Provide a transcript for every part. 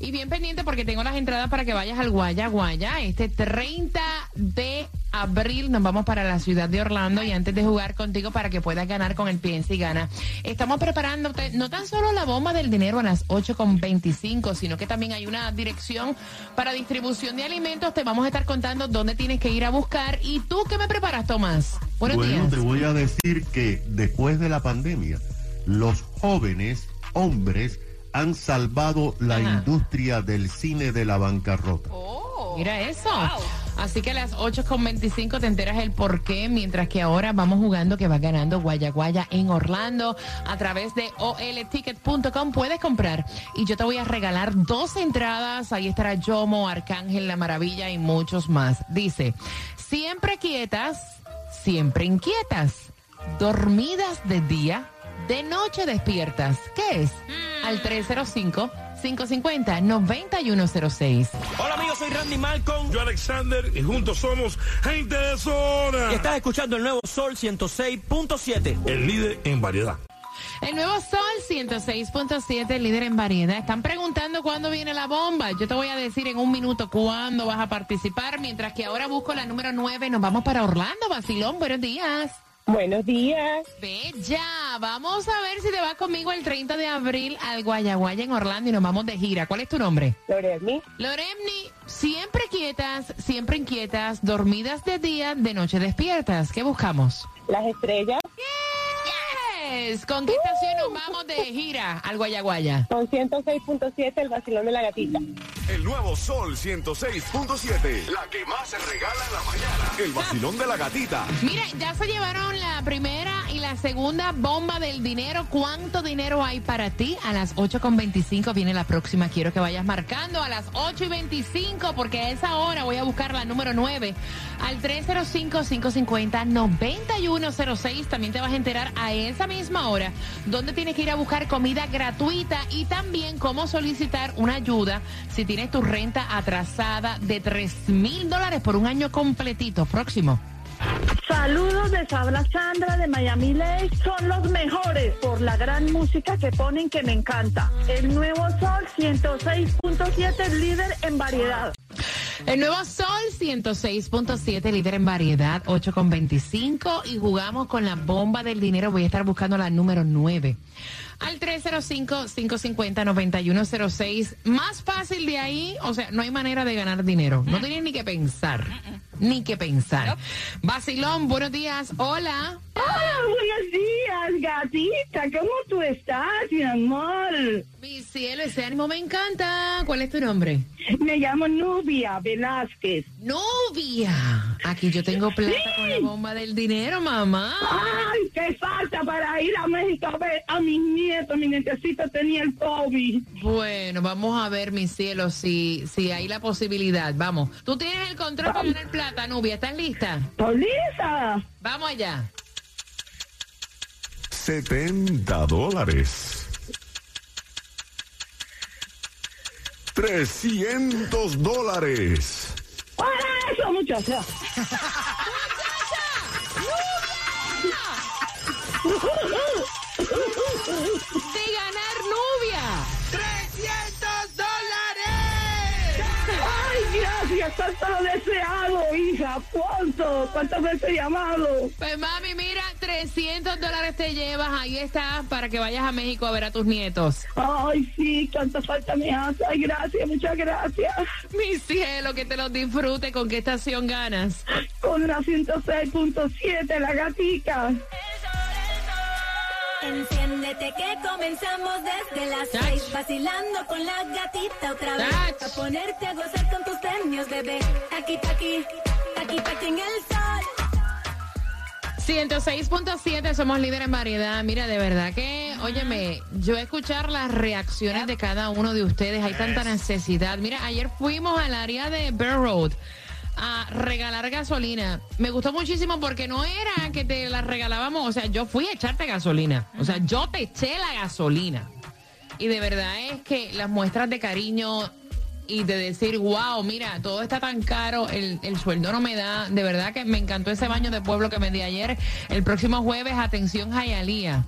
Y bien pendiente porque tengo las entradas para que vayas al Guaya Guaya. Este 30 de abril nos vamos para la ciudad de Orlando y antes de jugar contigo para que puedas ganar con el Piensa y Gana. Estamos preparándote no tan solo la bomba del dinero a las 8.25, sino que también hay una dirección para distribución de alimentos. Te vamos a estar contando dónde tienes que ir a buscar. ¿Y tú qué me preparas, Tomás? Buenos bueno, te voy a decir que después de la pandemia, los jóvenes hombres han salvado la industria del cine de la bancarrota. Oh, mira eso. Así que a las 8.25 te enteras el por qué, mientras que ahora vamos jugando que va ganando Guaya Guaya en Orlando a través de olticket.com. Puedes comprar y yo te voy a regalar dos entradas. Ahí estará Yomo, Arcángel, La Maravilla y muchos más. Dice, siempre quietas, siempre inquietas, dormidas de día, de noche despiertas. ¿Qué es? Al 305. 550-9106. Hola amigos, soy Randy Malcolm. Yo Alexander y juntos somos gente de zona. Y estás escuchando el nuevo Sol 106.7. El líder en variedad. El nuevo Sol 106.7, líder en variedad. Están preguntando cuándo viene la bomba. Yo te voy a decir en un minuto cuándo vas a participar, mientras que ahora busco la número 9. Nos vamos para Orlando, Basilón. Buenos días. Buenos días. Bella, vamos a ver si te vas conmigo el 30 de abril al Guayaguaya en Orlando y nos vamos de gira. ¿Cuál es tu nombre? Loremni. Loremni, siempre quietas, siempre inquietas, dormidas de día, de noche despiertas. ¿Qué buscamos? Las estrellas. ¿Con qué estación nos vamos de gira al Guayaguaya? Con 106.7, el vacilón de la gatita. El nuevo Sol 106.7. La que más se regala en la mañana. El vacilón de la gatita. Mira, ya se llevaron la primera y la segunda bomba del dinero. ¿Cuánto dinero hay para ti? A las 8.25 viene la próxima. Quiero que vayas marcando a las 8.25 porque a esa hora voy a buscar la número 9 al 305-550-9106. También te vas a enterar a esa misma hora dónde tienes que ir a buscar comida gratuita y también cómo solicitar una ayuda si tienes tu renta atrasada de 3 mil dólares por un año completito. Próximo. Saludos, de habla Sandra de Miami Lake. Son los mejores por la gran música que ponen que me encanta. El nuevo Sol 106.7, líder en variedad. El nuevo Sol 106.7, líder en variedad, 8.25 y jugamos con la bomba del dinero. Voy a estar buscando la número 9 al 305-550-9106. Más fácil de ahí, o sea, no hay manera de ganar dinero. No tienes ni que pensar. Ni que pensar. Basilón, buenos días. Hola. Hola, buenos días, gatita. ¿Cómo tú estás, mi amor? Mi cielo, ese ánimo me encanta. ¿Cuál es tu nombre? Me llamo Nubia Velázquez. Nubia. Aquí yo tengo plata con la bomba del dinero, mamá. Ay, qué falta para ir a México a ver a mis nietos. Mi nietecito tenía el COVID. Bueno, vamos a ver, mi cielo, si, si hay la posibilidad. Vamos. Tú tienes el control para ganar plata, Nubia. ¿Estás lista? ¿Estás lista? Vamos allá. 70 dólares. 300 dólares. ¡Para eso, muchacha! ¡De ganar Nubia! ¡Tanto lo deseado, hija! ¿Cuánto? ¿Cuántas veces he llamado? Pues mami, mira, 300 dólares te llevas. Ahí está para que vayas a México a ver a tus nietos. Ay, sí, cuánta falta me hace. Ay, gracias, muchas gracias. Mi cielo, que te los disfrute. ¿Con qué estación ganas? Con la 106.7, la gatica. Enciéndete que comenzamos desde las Touch. seis Vacilando con la gatita otra vez Touch. A ponerte a gozar con tus premios, bebé Aquí, aquí, aquí, aquí en el sol 106.7, somos líderes en variedad. Mira, de verdad que, óyeme, yo escuchar las reacciones de cada uno de ustedes, hay tanta necesidad. Mira, ayer fuimos al área de Bear Road a regalar gasolina. Me gustó muchísimo porque no era que te la regalábamos, o sea, yo fui a echarte gasolina. O sea, yo te eché la gasolina. Y de verdad es que las muestras de cariño y de decir, wow, mira, todo está tan caro, el, el sueldo no me da. De verdad que me encantó ese baño de pueblo que me di ayer. El próximo jueves, atención, Jayalía.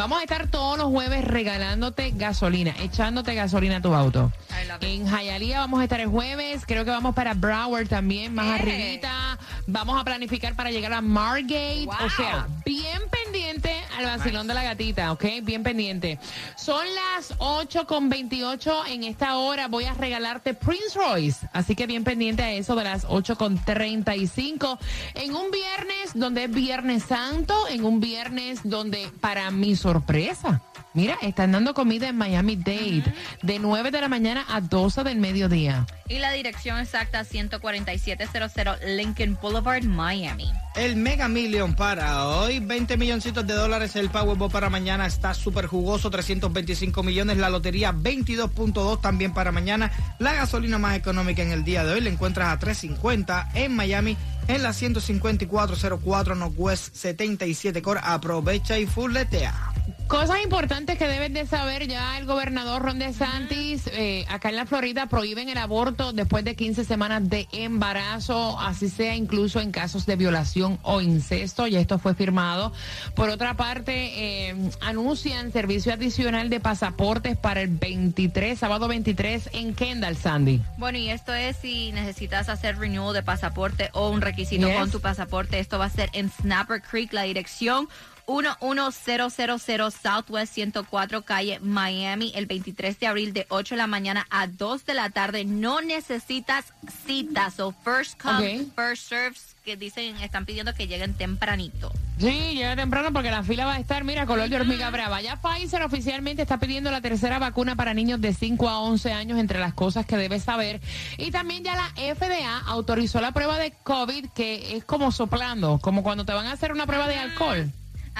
Vamos a estar todos los jueves regalándote gasolina, echándote gasolina a tu auto. En Hialeah vamos a estar el jueves, creo que vamos para Broward también, más Eh. arribita. Vamos a planificar para llegar a Margate. Wow. O sea, bien pendiente al vacilón de la gatita, ¿ok? Bien pendiente. Son las 8 con 28 en esta hora. Voy a regalarte Prince Royce. Así que bien pendiente a eso de las 8 con 35. En un viernes donde es Viernes Santo, en un viernes donde, para mi sorpresa, mira, están dando comida en Miami Dade de 9 de la mañana a 12 del mediodía. Y la dirección exacta 14700 Lincoln Boulevard, Miami. El Mega Million para hoy, 20 milloncitos de dólares. El Powerball para mañana está súper jugoso, 325 millones. La lotería 22.2 también para mañana. La gasolina más económica en el día de hoy la encuentras a 350 en Miami, en la 15404 Northwest 77 Core. Aprovecha y fulletea. Cosas importantes que deben de saber ya el gobernador Ron DeSantis, eh, acá en la Florida prohíben el aborto después de 15 semanas de embarazo, así sea incluso en casos de violación o incesto, y esto fue firmado. Por otra parte, eh, anuncian servicio adicional de pasaportes para el 23, sábado 23 en Kendall, Sandy. Bueno, y esto es si necesitas hacer renewal de pasaporte o un requisito Yes. con tu pasaporte. Esto va a ser en Snapper Creek, la dirección 11000 Southwest 104 calle Miami, el 23 de abril de 8 de la mañana a 2 de la tarde. No necesitas citas o first come, first serves que dicen, están pidiendo que lleguen tempranito. Sí, llega temprano porque la fila va a estar, mira, color de hormiga brava. Ya Pfizer oficialmente está pidiendo la tercera vacuna para niños de 5 a 11 años, entre las cosas que debes saber. Y también ya la FDA autorizó la prueba de COVID, que es como soplando, como cuando te van a hacer una prueba de alcohol.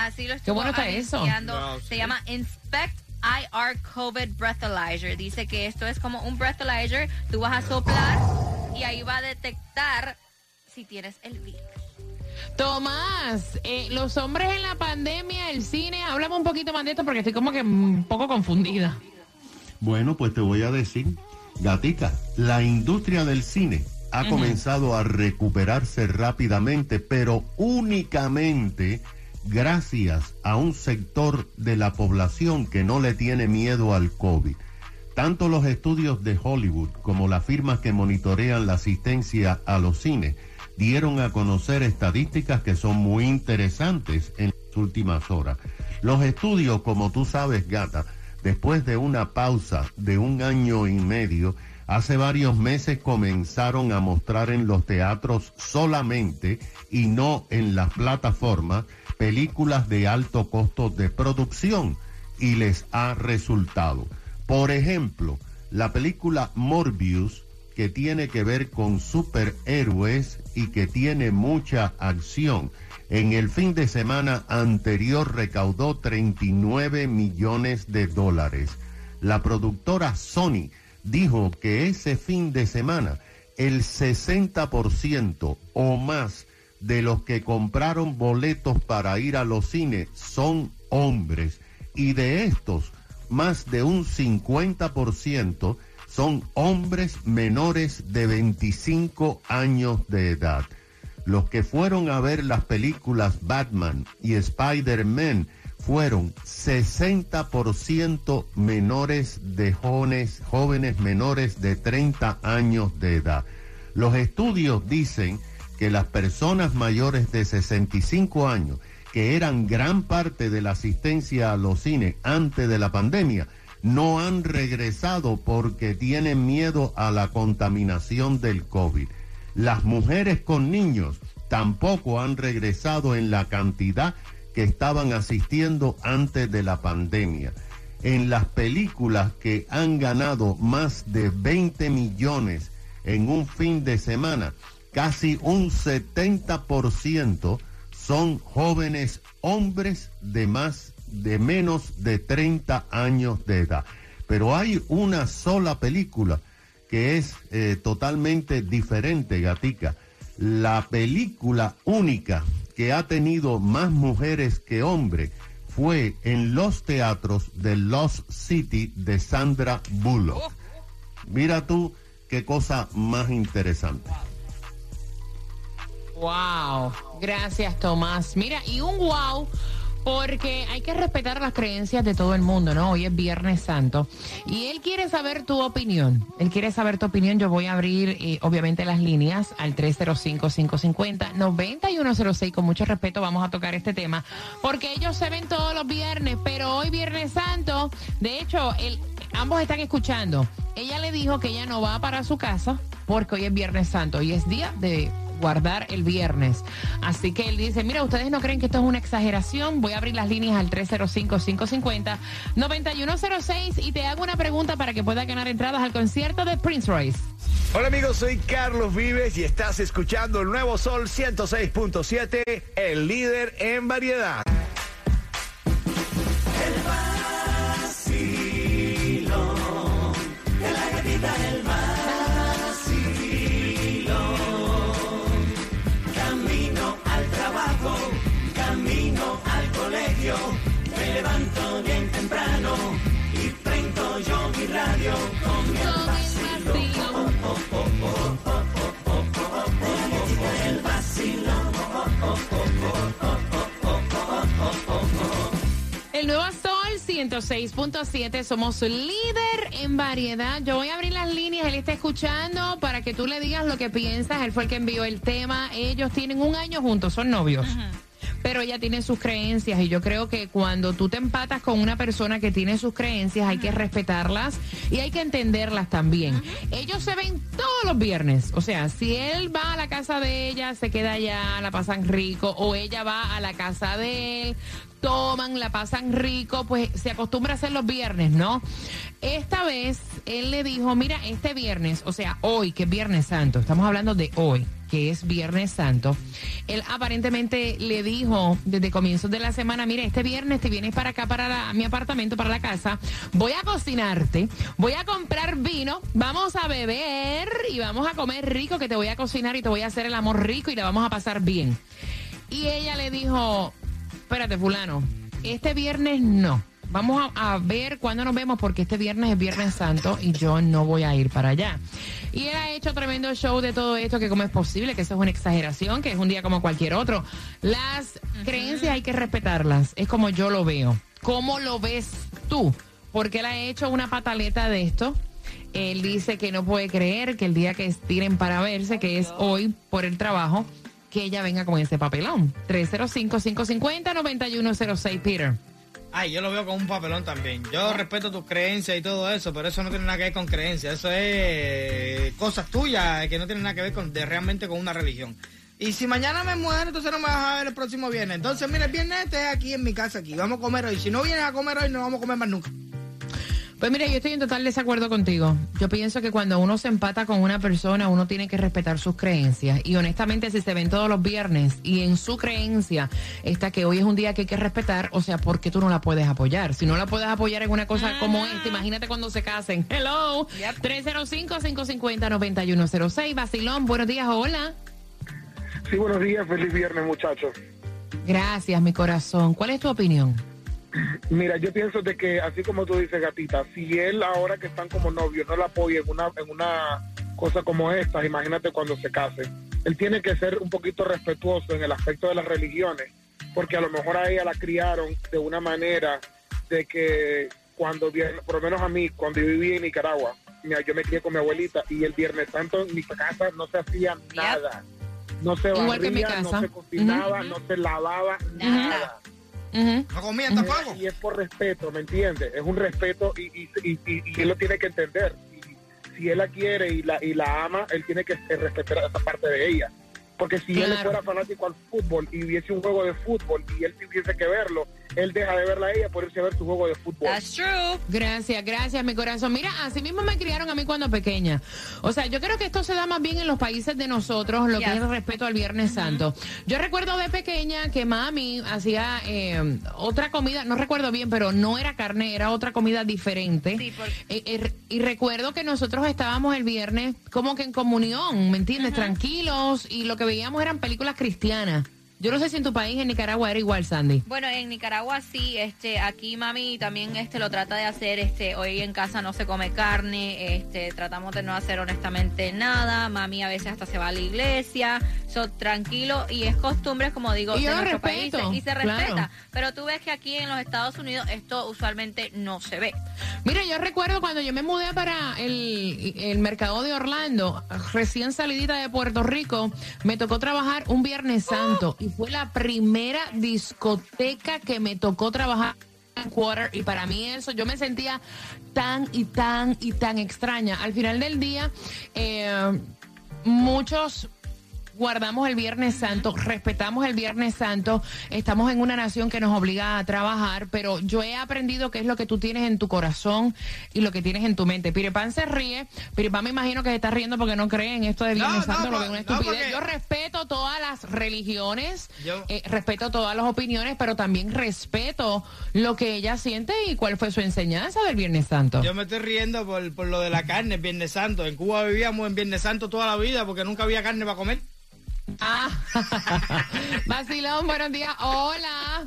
Así lo estuvo bueno está eso. anunciando. Wow, Se sí. llama Inspect IR COVID Breathalyzer. Dice que esto es como un breathalyzer. Tú vas a soplar y ahí va a detectar si tienes el virus. Tomás, eh, los hombres en la pandemia, el cine, háblame un poquito más de esto porque estoy como que un poco confundida. Bueno, pues te voy a decir, Gatica, la industria del cine ha comenzado a recuperarse rápidamente, pero únicamente gracias a un sector de la población que no le tiene miedo al COVID. Tanto los estudios de Hollywood como las firmas que monitorean la asistencia a los cines dieron a conocer estadísticas que son muy interesantes en las últimas horas. Los estudios, como tú sabes, gata, después de una pausa de un año y medio, hace varios meses comenzaron a mostrar en los teatros solamente y no en las plataformas películas de alto costo de producción y les ha resultado. Por ejemplo, la película Morbius, que tiene que ver con superhéroes y que tiene mucha acción, en el fin de semana anterior recaudó 39 millones de dólares. La productora Sony dijo que ese fin de semana el 60% o más de los que compraron boletos para ir a los cines son hombres y de estos más de un 50% son hombres menores de 25 años de edad. Los que fueron a ver las películas Batman y Spider-Man fueron 60% menores de jóvenes, jóvenes menores de 30 años de edad. Los estudios dicen que las personas mayores de 65 años, que eran gran parte de la asistencia a los cines antes de la pandemia, no han regresado porque tienen miedo a la contaminación del COVID. Las mujeres con niños tampoco han regresado en la cantidad que estaban asistiendo antes de la pandemia. En las películas que han ganado más de 20 millones en un fin de semana, casi un 70% son jóvenes hombres de más de menos de 30 años de edad. Pero hay una sola película que es eh, totalmente diferente, Gatica. La película única que ha tenido más mujeres que hombres fue en los teatros de Lost City de Sandra Bullock. Mira tú qué cosa más interesante. Wow, gracias Tomás. Mira, y un wow porque hay que respetar las creencias de todo el mundo, ¿no? Hoy es Viernes Santo y él quiere saber tu opinión. Él quiere saber tu opinión. Yo voy a abrir, eh, obviamente, las líneas al 305-550-9106. Con mucho respeto vamos a tocar este tema porque ellos se ven todos los viernes, pero hoy Viernes Santo, de hecho, ambos están escuchando. Ella le dijo que ella no va para su casa porque hoy es Viernes Santo y es día de guardar el viernes. Así que él dice, mira, ustedes no creen que esto es una exageración. Voy a abrir las líneas al 305-550-9106 y te hago una pregunta para que pueda ganar entradas al concierto de Prince Royce. Hola amigos, soy Carlos Vives y estás escuchando el nuevo Sol 106.7, el líder en variedad. Levanto bien temprano y prendo yo mi radio con el vacilo. El vacilo. El nuevo Sol 106.7, somos líder en variedad. Yo voy a abrir las líneas, él está escuchando para que tú le digas lo que piensas. Él fue el que envió el tema. Ellos tienen un año juntos, son novios. Pero ella tiene sus creencias y yo creo que cuando tú te empatas con una persona que tiene sus creencias hay que respetarlas y hay que entenderlas también. Ellos se ven todos los viernes, o sea, si él va a la casa de ella, se queda allá, la pasan rico, o ella va a la casa de él, toman, la pasan rico, pues se acostumbra a hacer los viernes, ¿no? Esta vez él le dijo, mira, este viernes, o sea, hoy, que es Viernes Santo, estamos hablando de hoy, que es Viernes Santo, él aparentemente le dijo desde comienzos de la semana, mira, este viernes te vienes para acá, para mi apartamento, para la casa, voy a cocinarte, voy a comprar vino, vamos a beber y vamos a comer rico, que te voy a cocinar y te voy a hacer el amor rico y la vamos a pasar bien. Y ella le dijo, espérate, fulano, este viernes no. Vamos a, a ver cuándo nos vemos porque este viernes es Viernes Santo y yo no voy a ir para allá. Y él ha hecho tremendo show de todo esto, que cómo es posible, que eso es una exageración, que es un día como cualquier otro. Las creencias hay que respetarlas, es como yo lo veo. ¿Cómo lo ves tú? Porque él ha hecho una pataleta de esto. Él dice que no puede creer que el día que tienen para verse, que es hoy por el trabajo, que ella venga con ese papelón. 305-550-9106, Peter. Ay, yo lo veo como un papelón también. Yo respeto tus creencias y todo eso, pero eso no tiene nada que ver con creencias. Eso es cosas tuyas que no tienen nada que ver con de realmente con una religión. Y si mañana me muero, entonces no me vas a ver el próximo viernes. Entonces, mira, el viernes este es aquí en mi casa, aquí. Vamos a comer hoy. Si no vienes a comer hoy, no vamos a comer más nunca. Pues mira, yo estoy en total desacuerdo contigo. Yo pienso que cuando uno se empata con una persona, uno tiene que respetar sus creencias. Y honestamente, si se ven todos los viernes y en su creencia está que hoy es un día que hay que respetar, o sea, ¿por qué tú no la puedes apoyar? Si no la puedes apoyar en una cosa como esta, imagínate cuando se casen. Hello, 305-550-9106. Basilón, buenos días, hola. Sí, buenos días, feliz viernes, muchachos. Gracias, mi corazón. ¿Cuál es tu opinión? Mira, yo pienso de que, así como tú dices, gatita, si él ahora que están como novios no la apoya en una, en una cosa como esta, imagínate cuando se case. Él tiene que ser un poquito respetuoso en el aspecto de las religiones, porque a lo mejor a ella la criaron de una manera de que cuando, por lo menos a mí, cuando yo vivía en Nicaragua, mira, yo me crié con mi abuelita y el Viernes Santo en mi casa no se hacía nada. No se barría, no se cocinaba, no se lavaba, nada. No comían tampoco. Y es por respeto, ¿me entiendes? Es un respeto y, y, y, y- y él lo tiene que entender. Y si él la quiere y la, y la ama, él tiene que respetar esa parte de ella. Porque si él fuera fanático al fútbol y hubiese un juego de fútbol y él tuviese que verlo, él deja de verla a ella por irse a ver su juego de fútbol. That's true. Gracias, gracias, mi corazón. Mira, así mismo me criaron a mí cuando pequeña. O sea, yo creo que esto se da más bien en los países de nosotros, lo que es el respeto al Viernes Santo. Yo recuerdo de pequeña que mami hacía eh, otra comida, no recuerdo bien, pero no era carne, era otra comida diferente. Sí, por- Eh, eh, y recuerdo que nosotros estábamos el viernes como que en comunión, ¿me entiendes? Tranquilos, y lo que veíamos eran películas cristianas. Yo no sé si en tu país, en Nicaragua, era igual, Sandy. Bueno, en Nicaragua sí, este, aquí mami también este lo trata de hacer, este, hoy en casa no se come carne, este, tratamos de no hacer honestamente nada, mami a veces hasta se va a la iglesia, so, tranquilo y es costumbre, como digo, Y de yo nuestro respeto, país y se claro. respeta, pero tú ves que aquí en los Estados Unidos esto usualmente no se ve. Mira, yo recuerdo cuando yo me mudé para el, el mercado de Orlando, recién salidita de Puerto Rico, me tocó trabajar un Viernes Santo fue la primera discoteca que me tocó trabajar en Quarter y para mí eso, yo me sentía tan y tan y tan extraña. Al final del día, eh, muchos guardamos el Viernes Santo, respetamos el Viernes Santo, estamos en una nación que nos obliga a trabajar, pero yo he aprendido qué es lo que tú tienes en tu corazón y lo que tienes en tu mente. Piripán se ríe, Piripán me imagino que se está riendo porque no cree en esto de Viernes No, no, Santo, lo no, ve una estupidez. Yo respeto todas las religiones, Yo- eh, respeto todas las opiniones, pero también respeto lo que ella siente y cuál fue su enseñanza del Viernes Santo. Yo me estoy riendo por, por lo de la carne, el Viernes Santo. En Cuba vivíamos en Viernes Santo toda la vida porque nunca había carne para comer. Ah, Vacilón, buenos días. Hola.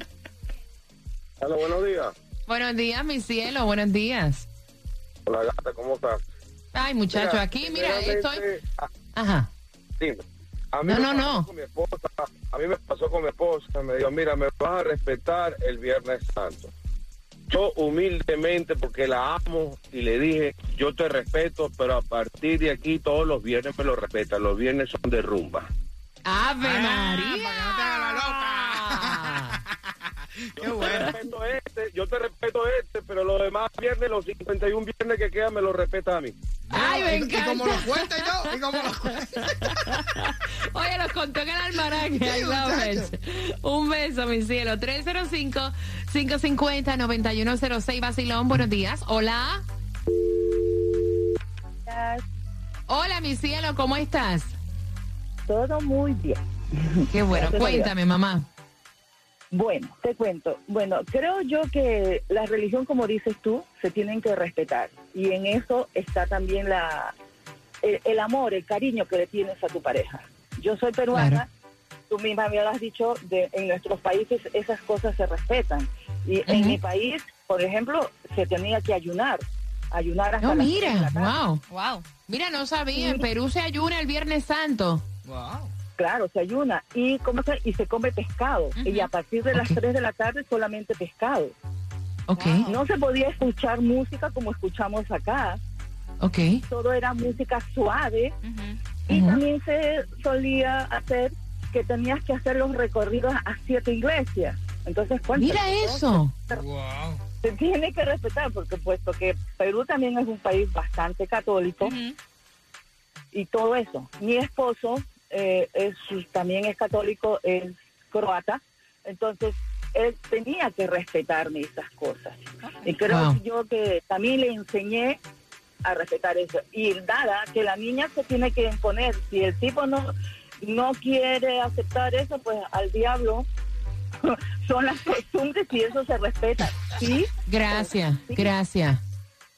Hola, buenos días. Buenos días, mi cielo, buenos días. Hola, gata, ¿cómo estás? Ay, muchacho, aquí, mira, estoy... Ajá. Dime. A mí No, me no, pasó no. con mi esposa, a mí me pasó con mi esposa, me dijo, mira, me vas a respetar el Viernes Santo. Yo humildemente, porque la amo, y le dije, yo te respeto, pero a partir de aquí todos los viernes me lo respetan. Los viernes son de rumba. ¡Ave Ah, María! para que no te haga la Qué Yo te bueno. respeto este, yo te respeto este, pero los demás viernes, los 51 viernes que quedan, me lo respeta a mí. Ay, me y, y como encanta. lo cuento yo, y como lo cuento. Oye, los contó en el almanaque. It. Un beso, mi cielo. 305-550-9106. Vacilón, buenos días. Hola. Hola, mi cielo, ¿cómo estás? Todo muy bien. Qué bueno. Gracias Cuéntame, mamá. Bueno, te cuento. Bueno, creo yo que la religión, como dices tú, se tienen que respetar. Y en eso está también la el, el amor, el cariño que le tienes a tu pareja. Yo soy peruana, Claro. tú misma me lo has dicho, de, en nuestros países esas cosas se respetan. Y en mi país, por ejemplo, se tenía que ayunar. Ayunar hasta No, mira, la wow. Wow. Mira, no sabía. En Perú se ayuna el Viernes Santo. Wow. Claro, se ayuna. Y, ¿cómo se, y se come pescado. Y a partir de las Ok. 3 de la tarde solamente pescado. Ok, Wow. No se podía escuchar música como escuchamos acá. ok. Todo era música suave. Y también se solía hacer que tenías que hacer los recorridos a siete iglesias. Entonces, cuéntame, Mira eso. Wow. Se tiene que respetar, porque puesto que Perú también es un país bastante católico y todo eso. Mi esposo eh, es, también es católico, es croata, entonces él tenía que respetarme esas cosas. Y creo Wow. yo que también le enseñé a respetar eso. Y nada, que la niña se tiene que imponer. Si el tipo no, no quiere aceptar eso, pues al diablo son las costumbres y eso se respeta. Sí, Gracias, Sí. gracias.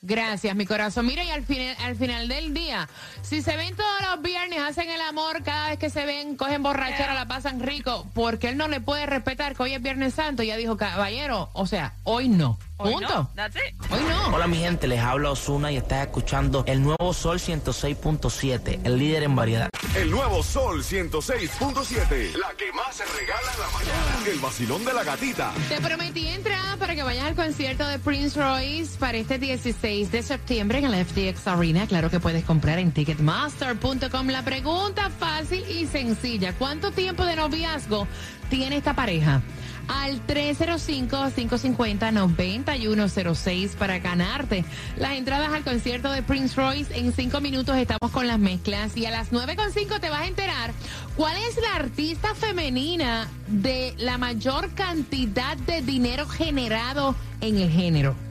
Gracias, mi corazón. Mira, y al final, al final del día, si se ven todos los viernes, hacen el amor, cada vez que se ven, cogen borrachera, la pasan rico, porque él no le puede respetar que hoy es Viernes Santo. Ya dijo, caballero, o sea, hoy no. Hoy Punto. no, that's it. Hoy no. Hola mi gente, les habla Osuna y estás escuchando el nuevo Sol 106.7, el líder en variedad. El nuevo Sol 106.7. La que más se regala en la mañana. El vacilón de la gatita. Te prometí entrada para que vayas al concierto de Prince Royce para este 16 6 de septiembre en el FTX Arena. Claro que puedes comprar en ticketmaster.com. La pregunta fácil y sencilla. ¿Cuánto tiempo de noviazgo tiene esta pareja? Al 305-550-9106 para ganarte las entradas al concierto de Prince Royce. En cinco minutos estamos con las mezclas y a las 9.5 te vas a enterar cuál es la artista femenina de la mayor cantidad de dinero generado en el género.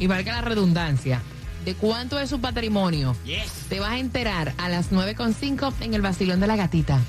Y valga la redundancia. ¿De cuánto es su patrimonio? Te vas a enterar a las 9.5 en el Basilón de la Gatita.